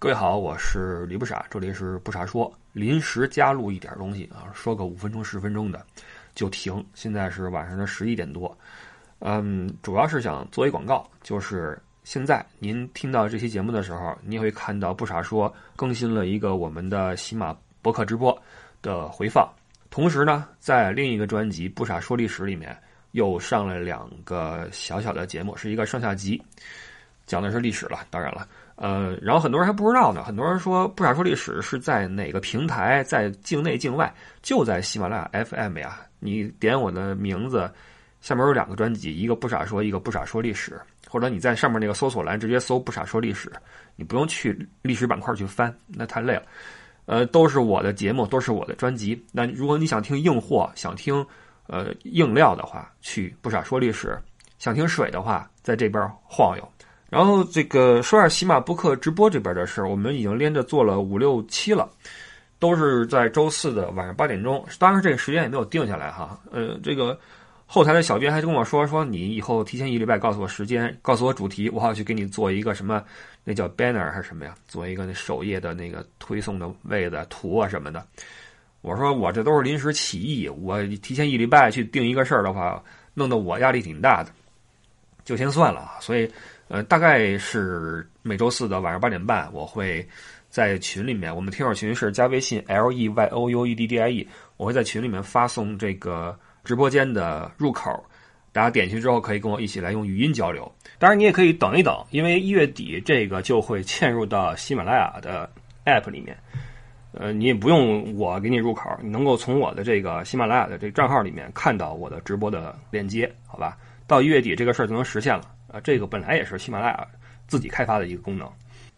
各位好，我是李不傻，这里是不傻说，临时加入一点东西啊，说个五分钟十分钟的就停。现在是晚上的十一点多，嗯，主要是想做一广告，就是现在您听到这期节目的时候，你也会看到不傻说更新了一个我们的喜马博客直播的回放，同时呢，在另一个专辑《不傻说历史》里面又上了两个小小的节目，是一个上下集，讲的是历史了，当然了。呃，然后很多人还不知道呢。很多人说不傻说历史是在哪个平台，在境内境外，就在喜马拉雅 FM 呀。你点我的名字，下面有两个专辑，一个不傻说，一个不傻说历史。或者你在上面那个搜索栏直接搜不傻说历史，你不用去历史板块去翻，那太累了。呃，都是我的节目，都是我的专辑。那如果你想听硬货，想听呃硬料的话，去不傻说历史；想听水的话，在这边晃悠。然后这个说下喜马播客直播这边的事儿，我们已经连着做了五六期了，都是在周四的晚上八点钟。当然这个时间也没有定下来哈。呃，这个后台的小编还跟我说说，你以后提前一礼拜告诉我时间，告诉我主题，我好去给你做一个什么，那叫 banner 还是什么呀？做一个那首页的那个推送的位子图啊什么的。我说我这都是临时起意，我提前一礼拜去定一个事儿的话，弄得我压力挺大的，就先算了。所以。呃，大概是每周四的晚上八点半，我会在群里面，我们听友群是加微信 l e y o u e d d i e，我会在群里面发送这个直播间的入口，大家点进去之后可以跟我一起来用语音交流。当然，你也可以等一等，因为一月底这个就会嵌入到喜马拉雅的 app 里面。呃，你也不用我给你入口，你能够从我的这个喜马拉雅的这个账号里面看到我的直播的链接，好吧？到一月底这个事儿就能实现了。啊，这个本来也是喜马拉雅自己开发的一个功能。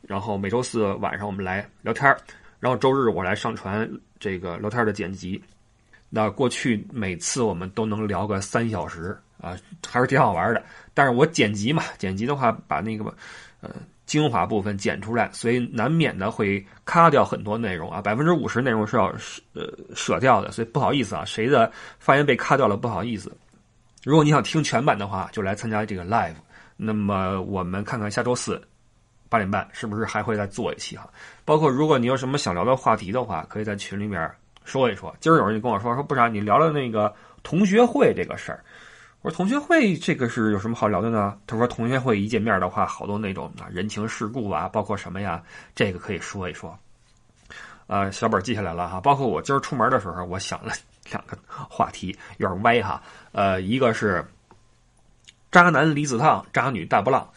然后每周四晚上我们来聊天儿，然后周日我来上传这个聊天的剪辑。那过去每次我们都能聊个三小时啊，还是挺好玩的。但是我剪辑嘛，剪辑的话把那个呃精华部分剪出来，所以难免的会卡掉很多内容啊，百分之五十内容是要呃舍掉的，所以不好意思啊，谁的发言被卡掉了不好意思。如果你想听全版的话，就来参加这个 live。那么我们看看下周四八点半是不是还会再做一期哈？包括如果你有什么想聊的话题的话，可以在群里面说一说。今儿有人就跟我说说不啥，你聊聊那个同学会这个事儿。我说同学会这个是有什么好聊的呢？他说同学会一见面的话，好多那种啊人情世故啊，包括什么呀，这个可以说一说。呃，小本记下来了哈。包括我今儿出门的时候，我想了两个话题，有点歪哈。呃，一个是。渣男离子烫，渣女大波浪，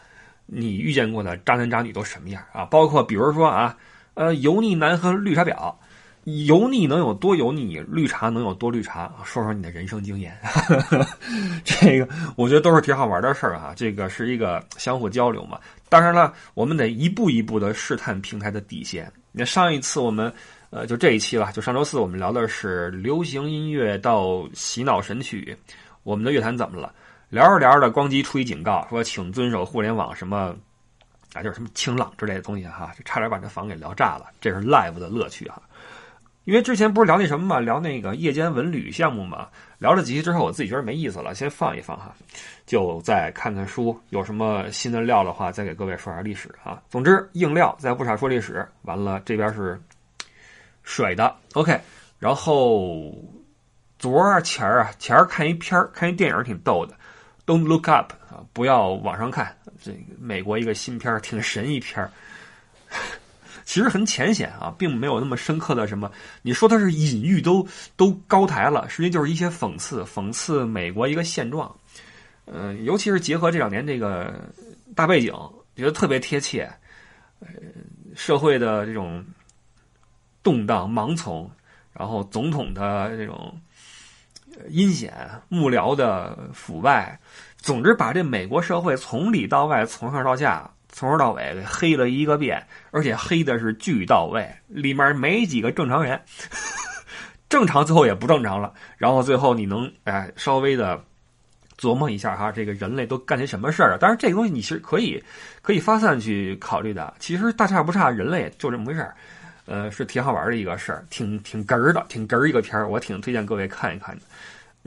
你遇见过的渣男渣女都什么样啊？包括比如说啊，呃，油腻男和绿茶婊，油腻能有多油腻？绿茶能有多绿茶？说说你的人生经验。这个我觉得都是挺好玩的事儿啊。这个是一个相互交流嘛。当然了，我们得一步一步的试探平台的底线。那上一次我们，呃，就这一期吧，就上周四我们聊的是流行音乐到洗脑神曲，我们的乐坛怎么了？聊着聊着，咣叽出一警告，说请遵守互联网什么啊，就是什么清朗之类的东西哈，就差点把这房给聊炸了。这是 live 的乐趣哈，因为之前不是聊那什么嘛，聊那个夜间文旅项目嘛，聊了几期之后，我自己觉得没意思了，先放一放哈，就再看看书，有什么新的料的话，再给各位说下历史啊。总之硬料在不傻说历史，完了这边是水的 OK，然后昨儿前儿啊前儿看一片儿，看一电影挺逗的。Don't look up 啊！不要往上看。这个美国一个新片，挺神一片，其实很浅显啊，并没有那么深刻的什么。你说它是隐喻，都都高抬了，实际就是一些讽刺，讽刺美国一个现状。嗯，尤其是结合这两年这个大背景，觉得特别贴切。呃，社会的这种动荡、盲从，然后总统的这种。阴险幕僚的腐败，总之把这美国社会从里到外、从上到下、从头到尾给黑了一个遍，而且黑的是巨到位，里面没几个正常人，正常最后也不正常了。然后最后你能哎稍微的琢磨一下哈，这个人类都干些什么事儿啊？当然这个东西你是可以可以发散去考虑的。其实大差不差，人类就这么回事儿，呃，是挺好玩的一个事儿，挺挺哏儿的，挺哏儿一个片儿，我挺推荐各位看一看的。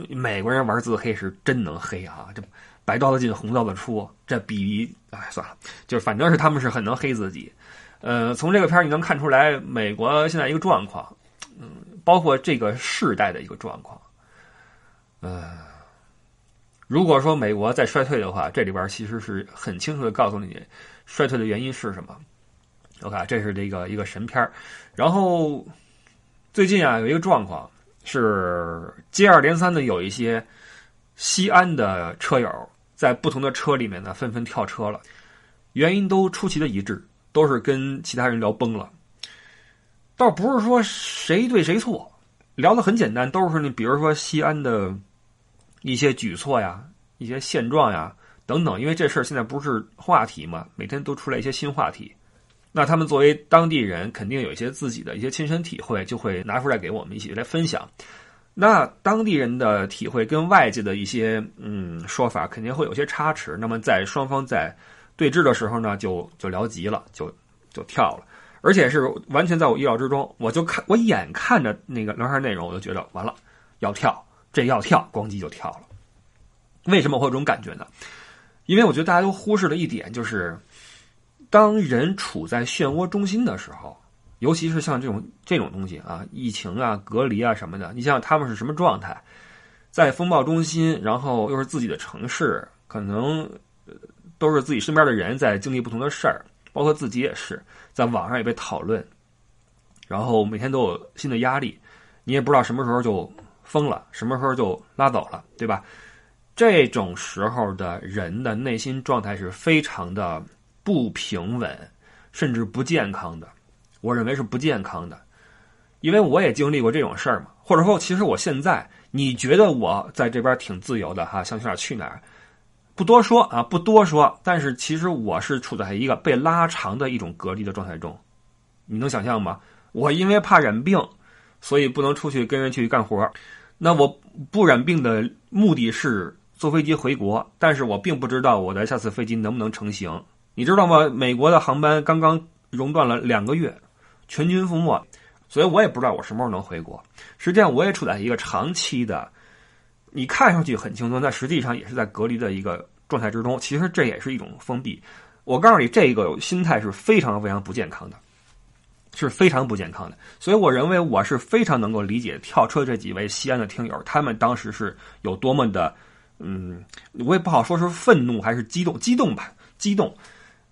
美国人玩自黑是真能黑啊！这白刀子进红刀子出，这比哎算了，就是反正是他们是很能黑自己。呃，从这个片儿你能看出来，美国现在一个状况，嗯，包括这个世代的一个状况。呃，如果说美国在衰退的话，这里边其实是很清楚的告诉你衰退的原因是什么。OK，这是这个一个神片。然后最近啊，有一个状况是接二连三的有一些西安的车友在不同的车里面呢纷纷跳车了，原因都出奇的一致，都是跟其他人聊崩了。倒不是说谁对谁错，聊的很简单，都是你比如说西安的一些举措呀、一些现状呀等等。因为这事儿现在不是话题嘛，每天都出来一些新话题。那他们作为当地人，肯定有一些自己的一些亲身体会，就会拿出来给我们一起来分享。那当地人的体会跟外界的一些嗯说法，肯定会有些差池。那么在双方在对峙的时候呢，就就聊急了，就就跳了，而且是完全在我意料之中。我就看我眼看着那个聊天内容，我就觉得完了，要跳，这要跳，咣叽就跳了。为什么会有这种感觉呢？因为我觉得大家都忽视了一点，就是。当人处在漩涡中心的时候，尤其是像这种这种东西啊，疫情啊、隔离啊什么的，你想想他们是什么状态？在风暴中心，然后又是自己的城市，可能都是自己身边的人在经历不同的事儿，包括自己也是，在网上也被讨论，然后每天都有新的压力，你也不知道什么时候就疯了，什么时候就拉走了，对吧？这种时候的人的内心状态是非常的。不平稳，甚至不健康的，我认为是不健康的，因为我也经历过这种事儿嘛。或者说，其实我现在，你觉得我在这边挺自由的哈，想去哪儿去哪儿，不多说啊，不多说。但是其实我是处在一个被拉长的一种隔离的状态中，你能想象吗？我因为怕染病，所以不能出去跟人去干活。那我不染病的目的是坐飞机回国，但是我并不知道我的下次飞机能不能成行。你知道吗？美国的航班刚刚熔断了两个月，全军覆没，所以我也不知道我什么时候能回国。实际上，我也处在一个长期的，你看上去很轻松，但实际上也是在隔离的一个状态之中。其实这也是一种封闭。我告诉你，这个心态是非常非常不健康的，是非常不健康的。所以，我认为我是非常能够理解跳车这几位西安的听友，他们当时是有多么的，嗯，我也不好说是愤怒还是激动，激动吧，激动。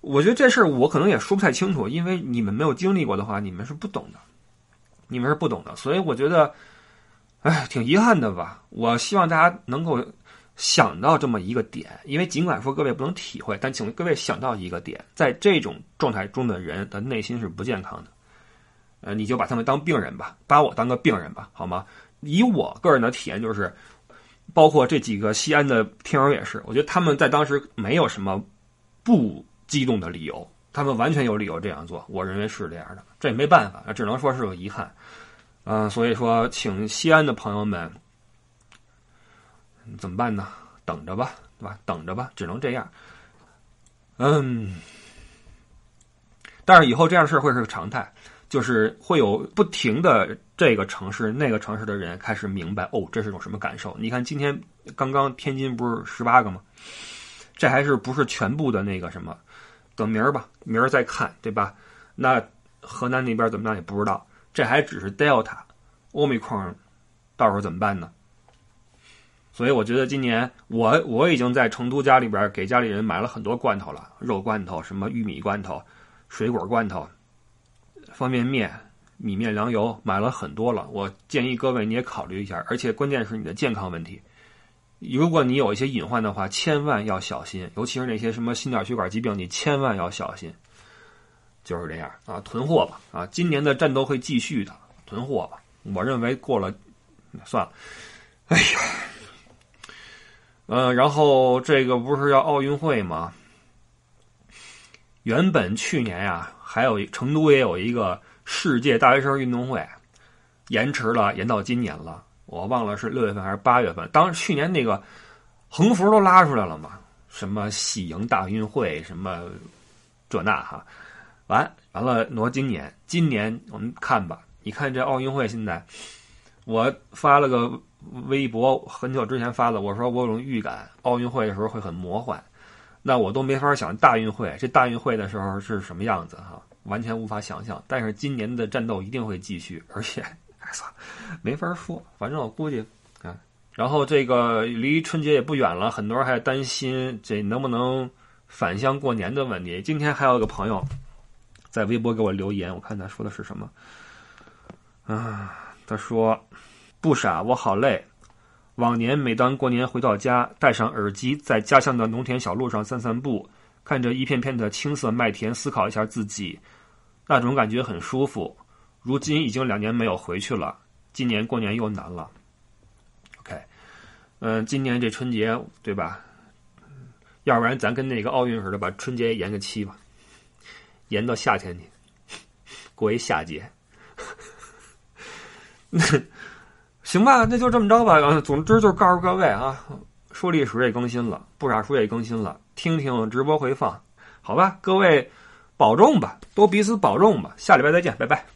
我觉得这事儿我可能也说不太清楚，因为你们没有经历过的话，你们是不懂的，你们是不懂的。所以我觉得，哎，挺遗憾的吧。我希望大家能够想到这么一个点，因为尽管说各位不能体会，但请各位想到一个点，在这种状态中的人的内心是不健康的。呃，你就把他们当病人吧，把我当个病人吧，好吗？以我个人的体验就是，包括这几个西安的听友也是，我觉得他们在当时没有什么不。激动的理由，他们完全有理由这样做，我认为是这样的，这也没办法，只能说是个遗憾，嗯，所以说，请西安的朋友们怎么办呢？等着吧，对吧？等着吧，只能这样。嗯，但是以后这样的事会是个常态，就是会有不停的这个城市、那个城市的人开始明白，哦，这是种什么感受？你看今天刚刚天津不是十八个吗？这还是不是全部的那个什么？等明儿吧，明儿再看，对吧？那河南那边怎么样也不知道，这还只是 Delta，欧米克到时候怎么办呢？所以我觉得今年我我已经在成都家里边给家里人买了很多罐头了，肉罐头、什么玉米罐头、水果罐头、方便面、米面粮油买了很多了。我建议各位你也考虑一下，而且关键是你的健康问题。如果你有一些隐患的话，千万要小心，尤其是那些什么心脑血管疾病，你千万要小心。就是这样啊，囤货吧啊！今年的战斗会继续的，囤货吧。我认为过了，算了。哎呀，嗯，然后这个不是要奥运会吗？原本去年呀，还有成都也有一个世界大学生运动会，延迟了，延到今年了。我忘了是六月份还是八月份。当时去年那个横幅都拉出来了嘛，什么喜迎大运会，什么这那哈，完完了挪今年。今年我们看吧，你看这奥运会现在，我发了个微博，很久之前发的，我说我有种预感，奥运会的时候会很魔幻。那我都没法想大运会，这大运会的时候是什么样子哈，完全无法想象。但是今年的战斗一定会继续，而且，哎，没法说。反正我估计，啊，然后这个离春节也不远了，很多人还担心这能不能返乡过年的问题。今天还有一个朋友在微博给我留言，我看他说的是什么啊？他说：“不傻，我好累。”往年每当过年回到家，戴上耳机，在家乡的农田小路上散散步，看着一片片的青色麦田，思考一下自己，那种感觉很舒服。如今已经两年没有回去了，今年过年又难了。OK，嗯，今年这春节对吧？要不然咱跟那个奥运似的，把春节延个期吧，延到夏天去，过一夏节。行吧，那就这么着吧。总之就是告诉各位啊，说历史也更新了，不傻书也更新了，听听直播回放，好吧？各位保重吧，都彼此保重吧。下礼拜再见，拜拜。